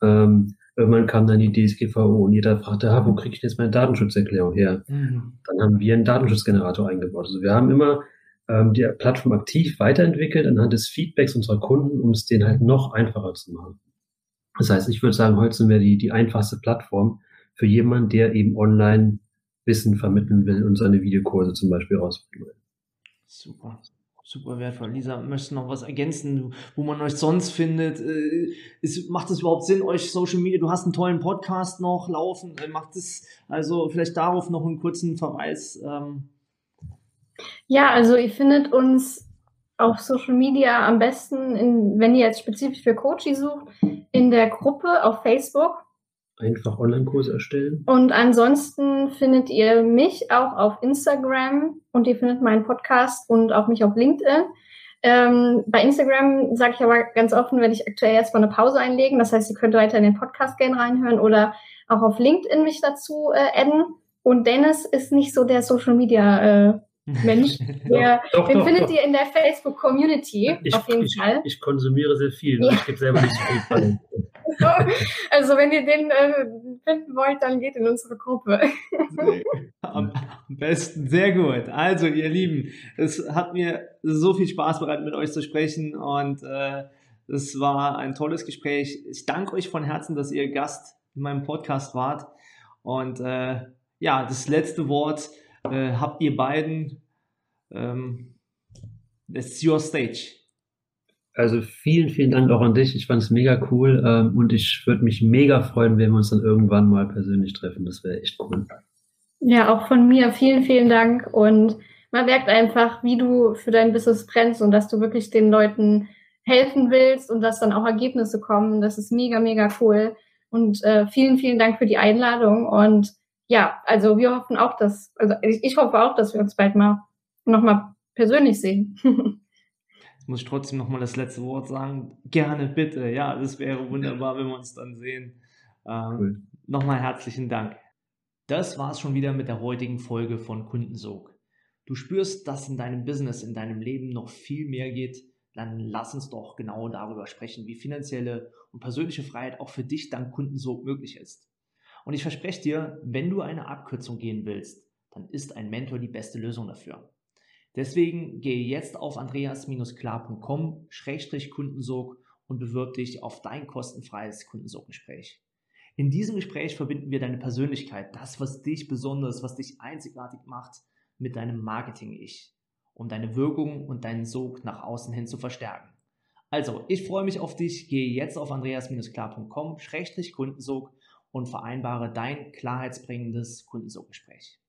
ähm, irgendwann kam dann die DSGVO und jeder fragte, ah, wo kriege ich jetzt meine Datenschutzerklärung her? Mhm. Dann haben wir einen Datenschutzgenerator eingebaut. Also wir haben immer ähm, die Plattform aktiv weiterentwickelt anhand des Feedbacks unserer Kunden, um es denen halt noch einfacher zu machen. Das heißt, ich würde sagen, heute sind wir die, die einfachste Plattform für jemanden, der eben online Wissen vermitteln will und seine Videokurse zum Beispiel rausbringen will. Super, super wertvoll. Lisa, möchtest du noch was ergänzen, wo man euch sonst findet? Äh, ist, macht es überhaupt Sinn, euch Social Media, du hast einen tollen Podcast noch laufen, äh, macht es also vielleicht darauf noch einen kurzen Verweis? Ähm, Ja, also ihr findet uns auf Social Media am besten, in, wenn ihr jetzt spezifisch für Coachy sucht, in der Gruppe auf Facebook. Einfach Online-Kurse erstellen. Und ansonsten findet ihr mich auch auf Instagram und ihr findet meinen Podcast und auch mich auf LinkedIn. Ähm, bei Instagram sage ich aber ganz offen, werde ich aktuell jetzt mal eine Pause einlegen. Das heißt, ihr könnt weiter in den Podcast gerne reinhören oder auch auf LinkedIn mich dazu äh, adden. Und Dennis ist nicht so der Social Media äh, Mensch. Der, doch, doch, den doch, findet ihr in der Facebook Community ich, auf jeden ich, Fall. Ich konsumiere sehr viel. Ja. Ich gebe selber nicht so viel Fall. Also wenn ihr den äh, finden wollt, dann geht in unsere Gruppe. Am, am besten, sehr gut. Also ihr Lieben, es hat mir so viel Spaß bereitet, mit euch zu sprechen und äh, es war ein tolles Gespräch. Ich danke euch von Herzen, dass ihr Gast in meinem Podcast wart und äh, ja, das letzte Wort äh, habt ihr beiden. Ähm, it's your stage. Also vielen, vielen Dank auch an dich. Ich fand es mega cool ähm, und ich würde mich mega freuen, wenn wir uns dann irgendwann mal persönlich treffen. Das wäre echt cool. Ja, auch von mir vielen, vielen Dank und man merkt einfach, wie du für dein Business brennst und dass du wirklich den Leuten helfen willst und dass dann auch Ergebnisse kommen. Das ist mega, mega cool. Und äh, vielen, vielen Dank für die Einladung und ja, also wir hoffen auch, dass, also ich hoffe auch, dass wir uns bald mal nochmal persönlich sehen. Jetzt muss ich trotzdem nochmal das letzte Wort sagen. Gerne, bitte. Ja, das wäre wunderbar, wenn wir uns dann sehen. Ähm, cool. Nochmal herzlichen Dank. Das war es schon wieder mit der heutigen Folge von Kundensog. Du spürst, dass in deinem Business, in deinem Leben noch viel mehr geht, dann lass uns doch genau darüber sprechen, wie finanzielle und persönliche Freiheit auch für dich dank Kundensog möglich ist. Und ich verspreche dir, wenn du eine Abkürzung gehen willst, dann ist ein Mentor die beste Lösung dafür. Deswegen gehe jetzt auf andreas-klar.com-kundensog und bewirb dich auf dein kostenfreies Kundensoggespräch. In diesem Gespräch verbinden wir deine Persönlichkeit, das, was dich besonders, was dich einzigartig macht, mit deinem Marketing-Ich, um deine Wirkung und deinen Sog nach außen hin zu verstärken. Also, ich freue mich auf dich. Gehe jetzt auf andreas-klar.com-kundensog und vereinbare dein klarheitsbringendes Kundensuchgespräch.